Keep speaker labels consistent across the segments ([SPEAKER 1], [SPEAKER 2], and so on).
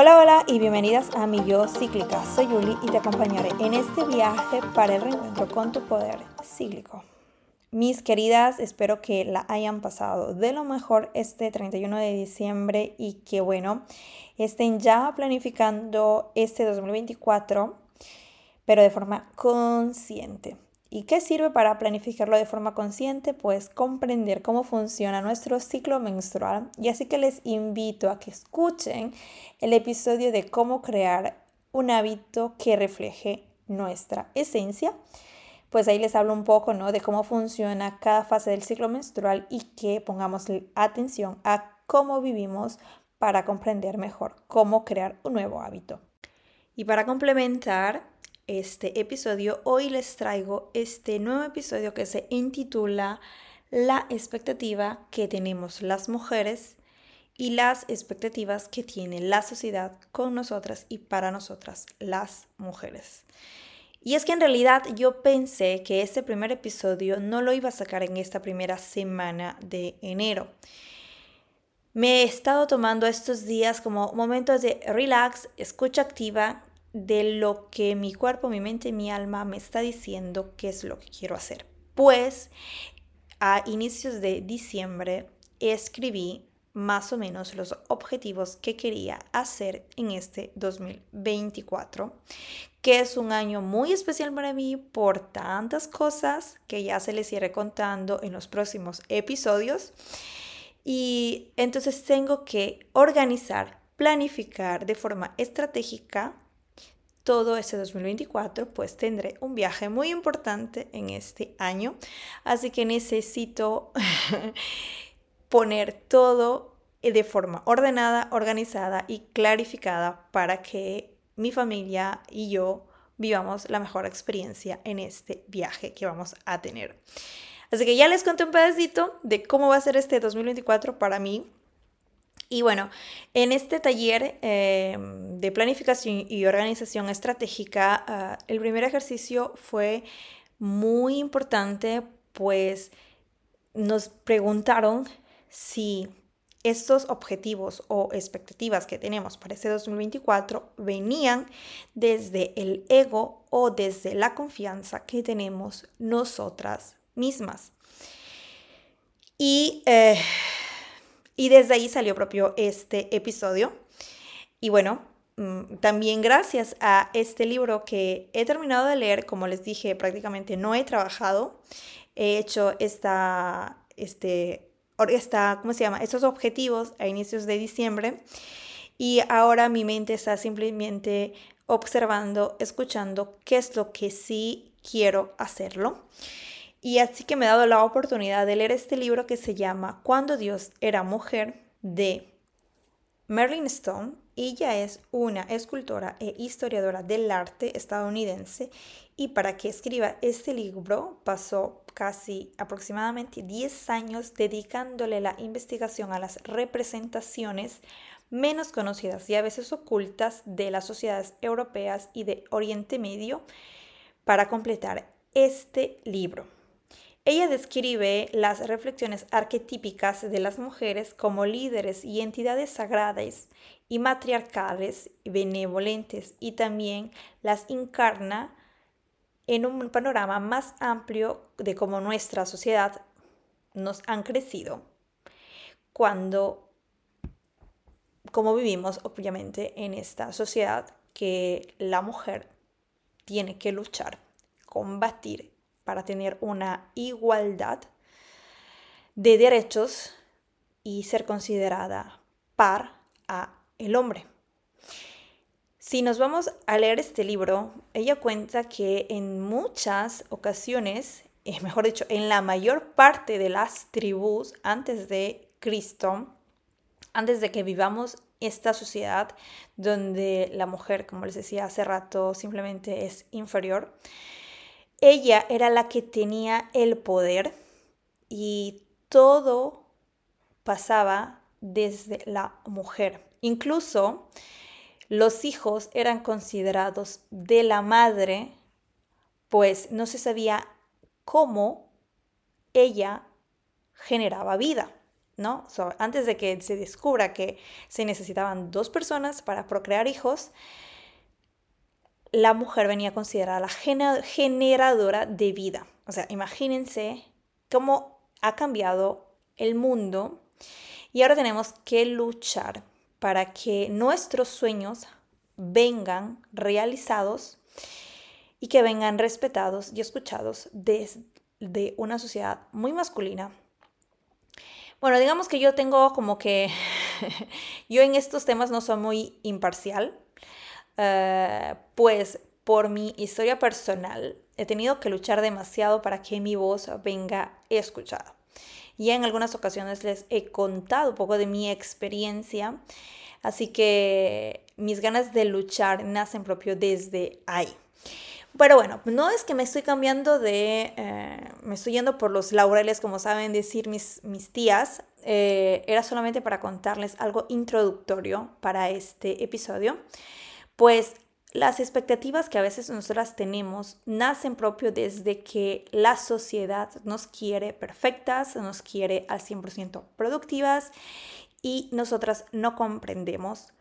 [SPEAKER 1] Hola, hola y bienvenidas a mi yo cíclica. Soy Yuli y te acompañaré en este viaje para el reencuentro con tu poder cíclico. Mis queridas, espero que la hayan pasado de lo mejor este 31 de diciembre y que bueno, estén ya planificando este 2024, pero de forma consciente. ¿Y qué sirve para planificarlo de forma consciente? Pues comprender cómo funciona nuestro ciclo menstrual. Y así que les invito a que escuchen el episodio de cómo crear un hábito que refleje nuestra esencia. Pues ahí les hablo un poco ¿no? de cómo funciona cada fase del ciclo menstrual y que pongamos atención a cómo vivimos para comprender mejor cómo crear un nuevo hábito. Y para complementar, este episodio, hoy les traigo este nuevo episodio que se intitula La expectativa que tenemos las mujeres y las expectativas que tiene la sociedad con nosotras y para nosotras las mujeres. Y es que en realidad yo pensé que este primer episodio no lo iba a sacar en esta primera semana de enero. Me he estado tomando estos días como momentos de relax, escucha activa de lo que mi cuerpo, mi mente y mi alma me está diciendo qué es lo que quiero hacer. Pues a inicios de diciembre escribí más o menos los objetivos que quería hacer en este 2024, que es un año muy especial para mí por tantas cosas que ya se les iré contando en los próximos episodios. Y entonces tengo que organizar, planificar de forma estratégica todo ese 2024, pues tendré un viaje muy importante en este año. Así que necesito poner todo de forma ordenada, organizada y clarificada para que mi familia y yo vivamos la mejor experiencia en este viaje que vamos a tener. Así que ya les conté un pedacito de cómo va a ser este 2024 para mí y bueno, en este taller em, de planificación y organización estratégica, ah, el primer ejercicio fue muy importante, pues nos preguntaron si estos objetivos o expectativas que tenemos para este 2024 venían desde el ego o desde la confianza que tenemos nosotras mismas. Y eh, y desde ahí salió propio este episodio. Y bueno, mm, también gracias a este libro que he terminado de leer, como les dije, prácticamente no he trabajado. He hecho esta, este, esta, ¿cómo se llama? Estos objetivos a inicios de diciembre. Y ahora mi mente está simplemente observando, escuchando qué es lo que sí quiero hacerlo. Y así que me he dado la oportunidad de leer este libro que se llama Cuando Dios era mujer de Marilyn Stone. Ella es una escultora e historiadora del arte estadounidense y para que escriba este libro pasó casi aproximadamente 10 años dedicándole la investigación a las representaciones menos conocidas y a veces ocultas de las sociedades europeas y de Oriente Medio para completar este libro. Ella describe las reflexiones arquetípicas de las mujeres como líderes y entidades sagradas y matriarcales y benevolentes y también las encarna en un panorama más amplio de cómo nuestra sociedad nos han crecido. Cuando, como vivimos obviamente en esta sociedad que la mujer tiene que luchar, combatir para tener una igualdad de derechos y ser considerada par a el hombre. Si nos vamos a leer este libro, ella cuenta que en muchas ocasiones, eh, mejor dicho, en la mayor parte de las tribus antes de Cristo, antes de que vivamos esta sociedad donde la mujer, como les decía hace rato, simplemente es inferior, ella era la que tenía el poder y todo pasaba desde la mujer. Incluso los hijos eran considerados de la madre, pues no se sabía cómo ella generaba vida. ¿no? antes de que se descubra que se necesitaban dos personas para procrear hijos, la mujer venía considerada la generadora de vida. O sea, imagínense cómo ha cambiado el mundo y ahora tenemos que luchar para que nuestros sueños vengan realizados y que vengan respetados y escuchados desde una sociedad muy masculina. Bueno, digamos que yo tengo como que yo en estos temas no soy muy imparcial, eh, pues por mi historia personal he tenido que luchar demasiado para que mi voz venga escuchada. Y en algunas ocasiones les he contado un poco de mi experiencia, así que mis ganas de luchar nacen propio desde ahí. Pero bueno, no es que me estoy cambiando de, eh, me estoy yendo por los laureles, como saben decir mis, mis tías. Eh, era solamente para contarles algo introductorio para este episodio. Pues las expectativas que a veces nosotras tenemos nacen propio desde que la sociedad nos quiere perfectas, nos quiere al 100% productivas y nosotras no comprendemos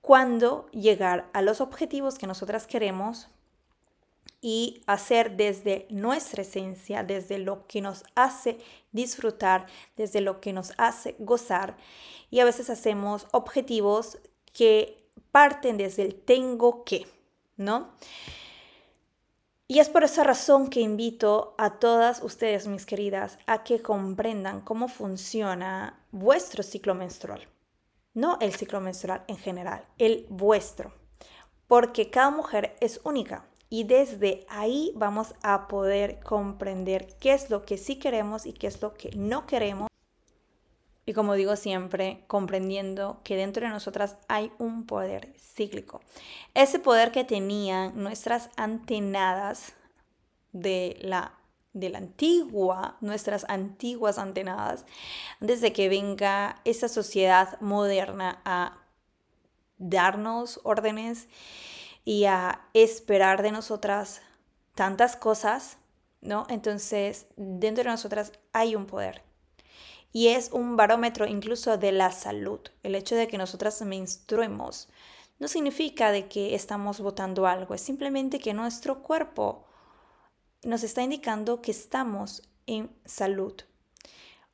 [SPEAKER 1] cuándo llegar a los objetivos que nosotras queremos y hacer desde nuestra esencia, desde lo que nos hace disfrutar, desde lo que nos hace gozar. Y a veces hacemos objetivos que parten desde el tengo que, ¿no? Y es por esa razón que invito a todas ustedes, mis queridas, a que comprendan cómo funciona vuestro ciclo menstrual. No el ciclo menstrual en general, el vuestro. Porque cada mujer es única y desde ahí vamos a poder comprender qué es lo que sí queremos y qué es lo que no queremos y como digo siempre, comprendiendo que dentro de nosotras hay un poder cíclico. Ese poder que tenían nuestras antenadas de la, antigua, nuestras antiguas antenadas, antes de que venga esa sociedad moderna a darnos órdenes y a esperar de nosotras tantas cosas, ¿no? Entonces, dentro de nosotras hay un poder y es un barómetro incluso de la salud. El hecho de que nosotras menstruemos no significa de que estamos votando algo, es simplemente que nuestro cuerpo nos está indicando que estamos en salud.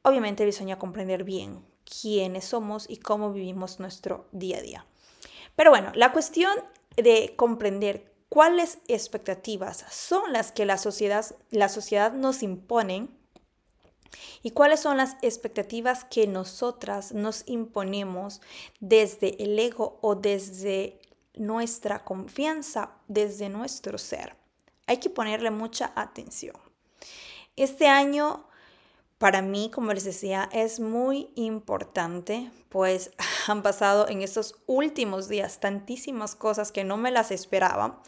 [SPEAKER 1] Obviamente a comprender bien quiénes somos y cómo vivimos nuestro día a día. Pero bueno, la cuestión de comprender cuáles expectativas son las que la sociedad, la sociedad nos imponen ¿Y cuáles son las expectativas que nosotras nos imponemos desde el ego o desde nuestra confianza, desde nuestro ser? Hay que ponerle mucha atención. Este año para mí, como les decía, es muy importante, pues han pasado en estos últimos días tantísimas cosas que no me las esperaba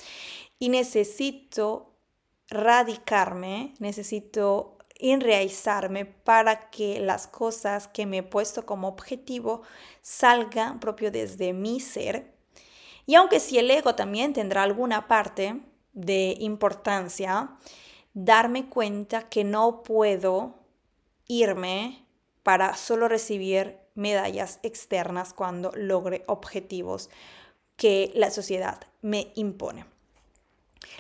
[SPEAKER 1] y necesito radicarme, necesito enraizarme para que las cosas que me he puesto como objetivo salgan propio desde mi ser. Y aunque si el ego también tendrá alguna parte de importancia, darme cuenta que no puedo irme para solo recibir medallas externas cuando logre objetivos que la sociedad me impone.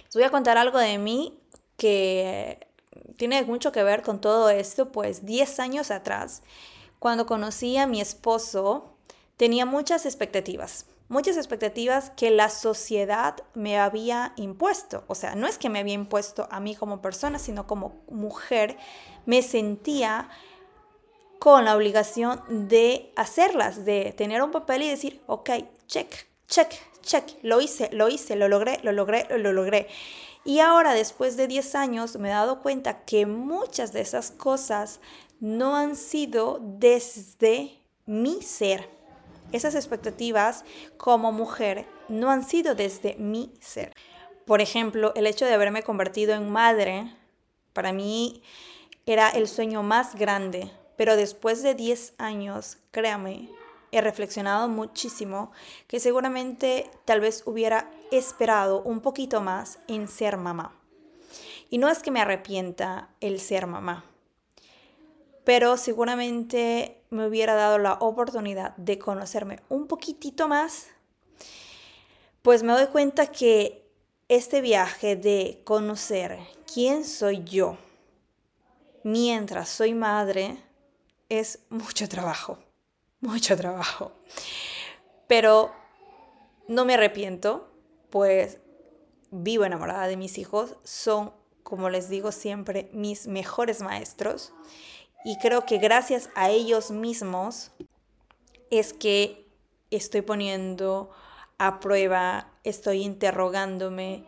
[SPEAKER 1] Les voy a contar algo de mí que tiene mucho que ver con todo esto, pues 10 años atrás, cuando conocí a mi esposo, tenía muchas expectativas, muchas expectativas que la sociedad me había impuesto. O sea, no es que me había impuesto a mí como persona, sino como mujer, me sentía con la obligación de hacerlas, de tener un papel y decir, ok, check, check, check, lo hice, lo hice, lo logré, lo logré, lo logré. Y ahora, después de 10 años, me he dado cuenta que muchas de esas cosas no han sido desde mi ser. Esas expectativas como mujer no han sido desde mi ser. Por ejemplo, el hecho de haberme convertido en madre, para mí era el sueño más grande, pero después de 10 años, créame, he reflexionado muchísimo que seguramente tal vez hubiera esperado un poquito más en ser mamá. Y no es que me arrepienta el ser mamá, pero seguramente me hubiera dado la oportunidad de conocerme un poquitito más, pues me doy cuenta que este viaje de conocer quién soy yo mientras soy madre es mucho trabajo, mucho trabajo. Pero no me arrepiento, pues vivo enamorada de mis hijos, son, como les digo siempre, mis mejores maestros. Y creo que gracias a ellos mismos es que estoy poniendo a prueba, estoy interrogándome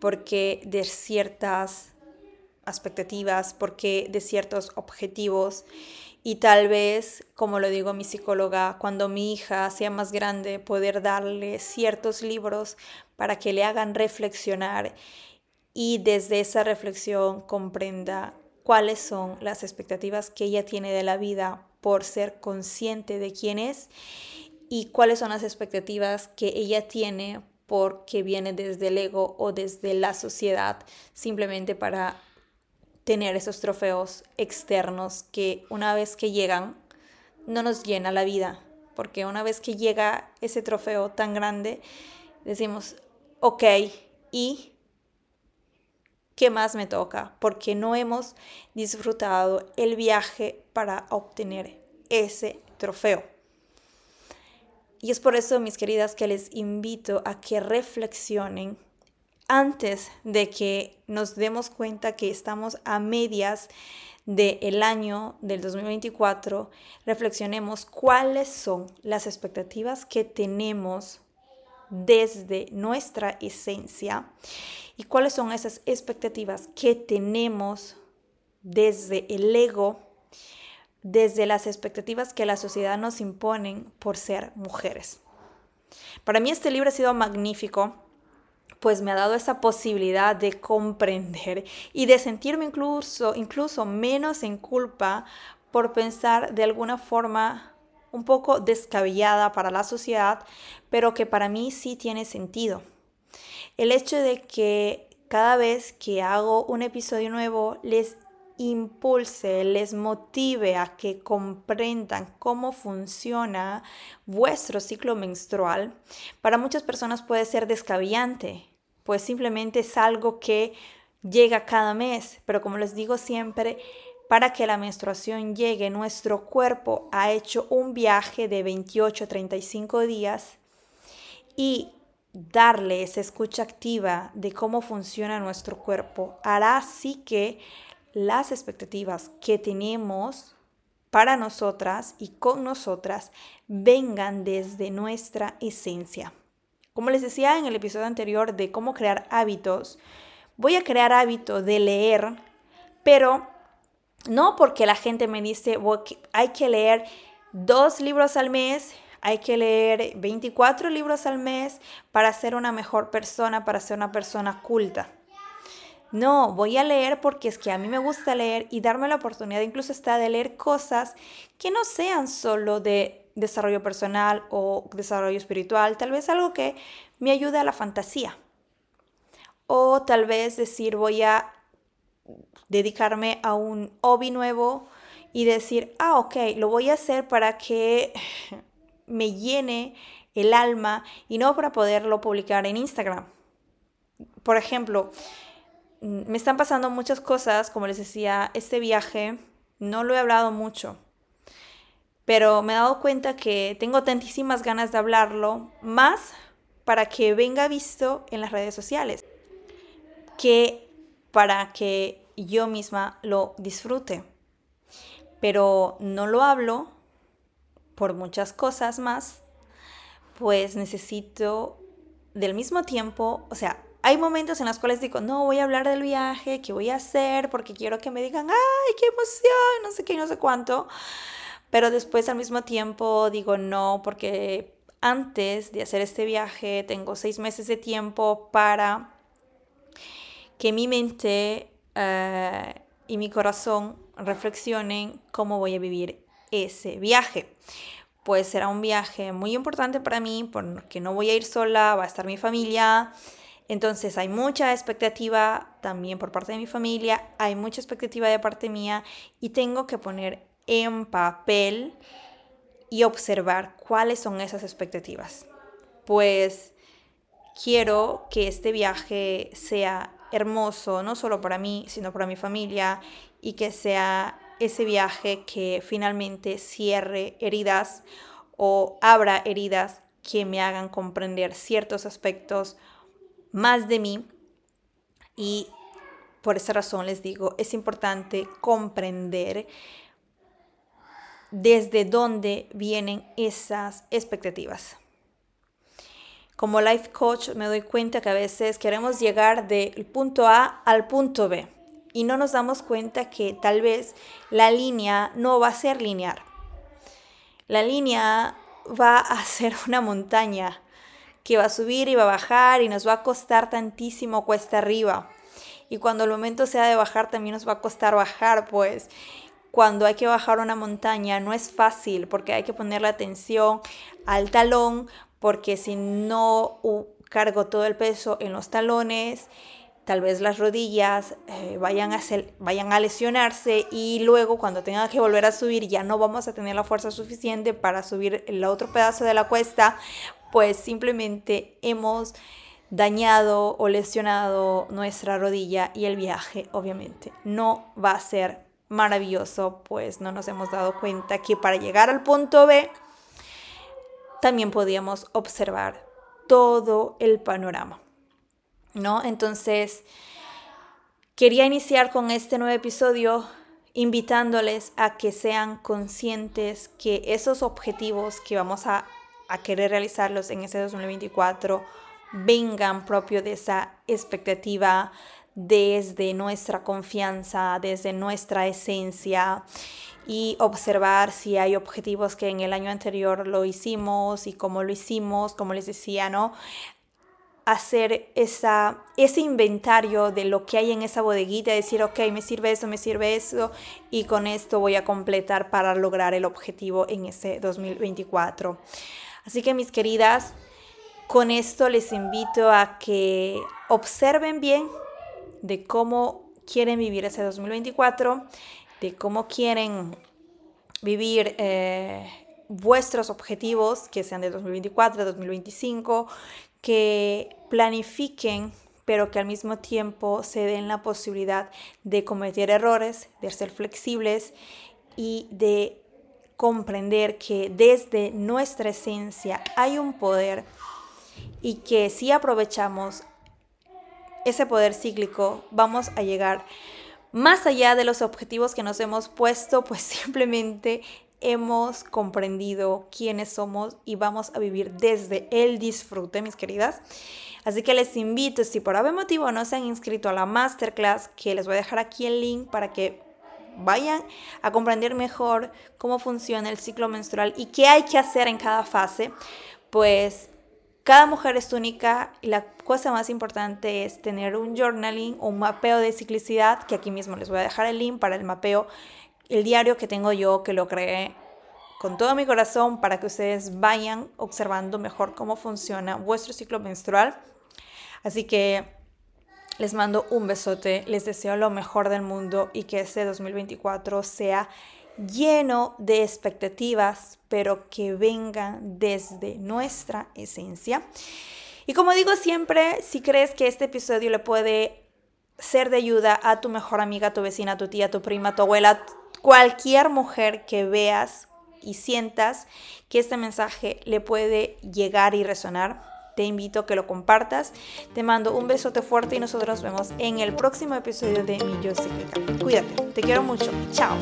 [SPEAKER 1] porque de ciertas expectativas, porque de ciertos objetivos y tal vez, como lo digo a mi psicóloga, cuando mi hija sea más grande, poder darle ciertos libros para que le hagan reflexionar y desde esa reflexión comprenda cuáles son las expectativas que ella tiene de la vida por ser consciente de quién es y cuáles son las expectativas que ella tiene porque viene desde el ego o desde la sociedad simplemente para tener esos trofeos externos que una vez que llegan no nos llena la vida, porque una vez que llega ese trofeo tan grande, decimos, ok, ¿y qué más me toca? Porque no hemos disfrutado el viaje para obtener ese trofeo. Y es por eso, mis queridas, que les invito a que reflexionen antes de que nos demos cuenta que estamos a medias del año del 2024, reflexionemos cuáles son las expectativas que tenemos desde nuestra esencia y cuáles son esas expectativas que tenemos desde el ego, desde las expectativas que la sociedad nos imponen por ser mujeres. Para mí este libro ha sido magnífico pues me ha dado esa posibilidad de comprender y de sentirme incluso, incluso menos en culpa por pensar de alguna forma un poco descabellada para la sociedad, pero que para mí sí tiene sentido. El hecho de que cada vez que hago un episodio nuevo les impulse, les motive a que comprendan cómo funciona vuestro ciclo menstrual, para muchas personas puede ser descabellante pues simplemente es algo que llega cada mes, pero como les digo siempre, para que la menstruación llegue, nuestro cuerpo ha hecho un viaje de 28 a 35 días y darle esa escucha activa de cómo funciona nuestro cuerpo hará así que las expectativas que tenemos para nosotras y con nosotras vengan desde nuestra esencia. Como les decía en el episodio anterior de cómo crear hábitos, voy a crear hábito de leer, pero no porque la gente me dice hay que leer dos libros al mes, hay que leer 24 libros al mes para ser una mejor persona, para ser una persona culta. No, voy a leer porque es que a mí me gusta leer y darme la oportunidad incluso está de leer cosas que no sean solo de desarrollo personal o desarrollo espiritual, tal vez algo que me ayude a la fantasía. O tal vez decir voy a dedicarme a un hobby nuevo y decir, ah, ok, lo voy a hacer para que me llene el alma y no para poderlo publicar en Instagram. Por ejemplo, me están pasando muchas cosas, como les decía, este viaje no lo he hablado mucho, pero me he dado cuenta que tengo tantísimas ganas de hablarlo, más para que venga visto en las redes sociales, que para que yo misma lo disfrute. Pero no lo hablo por muchas cosas más, pues necesito del mismo tiempo, o sea, hay momentos en los cuales digo, no, voy a hablar del viaje, que voy a hacer, porque quiero que me digan, ay, qué emoción, no sé qué, no sé cuánto. Pero después al mismo tiempo digo no, porque antes de hacer este viaje tengo seis meses de tiempo para que mi mente eh, y mi corazón reflexionen cómo voy a vivir ese viaje. Pues será un viaje muy importante para mí porque no voy a ir sola, va a estar mi familia. Entonces hay mucha expectativa también por parte de mi familia, hay mucha expectativa de parte mía y tengo que poner en papel y observar cuáles son esas expectativas. Pues quiero que este viaje sea hermoso, no solo para mí, sino para mi familia, y que sea ese viaje que finalmente cierre heridas o abra heridas que me hagan comprender ciertos aspectos más de mí. Y por esa razón les digo, es importante comprender desde dónde vienen esas expectativas. Como life coach me doy cuenta que a veces queremos llegar del punto A al punto B y no nos damos cuenta que tal vez la línea no va a ser lineal. La línea va a ser una montaña que va a subir y va a bajar y nos va a costar tantísimo cuesta arriba. Y cuando el momento sea de bajar también nos va a costar bajar, pues cuando hay que bajar una montaña no es fácil porque hay que ponerle atención al talón, porque si no cargo todo el peso en los talones, tal vez las rodillas eh, vayan, a vayan a lesionarse y luego cuando tenga que volver a subir ya no vamos a tener la fuerza suficiente para subir el otro pedazo de la cuesta, pues simplemente hemos dañado o lesionado nuestra rodilla y el viaje obviamente no va a ser maravilloso, pues no nos hemos dado cuenta que para llegar al punto B también podíamos observar todo el panorama. ¿No? Entonces, quería iniciar con este nuevo episodio invitándoles a que sean conscientes que esos objetivos que vamos a, a querer realizarlos en ese 2024 vengan propio de esa expectativa desde nuestra confianza, desde nuestra esencia y observar si hay objetivos que en el año anterior lo hicimos y cómo lo hicimos, como les decía, ¿no? Hacer esa, ese inventario de lo que hay en esa bodeguita, decir, ok, me sirve eso, me sirve eso, y con esto voy a completar para lograr el objetivo en ese 2024. Así que mis queridas, con esto les invito a que observen bien de cómo quieren vivir ese 2024 de cómo quieren vivir eh, vuestros objetivos, que sean de 2024, 2025, que planifiquen, pero que al mismo tiempo se den la posibilidad de cometer errores, de ser flexibles y de comprender que desde nuestra esencia hay un poder y que si aprovechamos ese poder cíclico vamos a llegar más allá de los objetivos que nos hemos puesto, pues simplemente hemos comprendido quiénes somos y vamos a vivir desde el disfrute, mis queridas. Así que les invito, si por algún motivo no se han inscrito a la masterclass, que les voy a dejar aquí el link para que vayan a comprender mejor cómo funciona el ciclo menstrual y qué hay que hacer en cada fase, pues cada mujer es única y la cosa más importante es tener un journaling o un mapeo de ciclicidad, que aquí mismo les voy a dejar el link para el mapeo, el diario que tengo yo, que lo creé con todo mi corazón para que ustedes vayan observando mejor cómo funciona vuestro ciclo menstrual. Así que les mando un besote, les deseo lo mejor del mundo y que este 2024 sea lleno de expectativas, pero que vengan desde nuestra esencia. Y como digo siempre, si crees que este episodio le puede ser de ayuda a tu mejor amiga, tu vecina, tu tía, tu prima, tu abuela, cualquier mujer que veas y sientas que este mensaje le puede llegar y resonar, te invito a que lo compartas. Te mando un besote fuerte y nosotros nos vemos en el próximo episodio de Mi Yo Cíclica. Cuídate, te quiero mucho. Chao.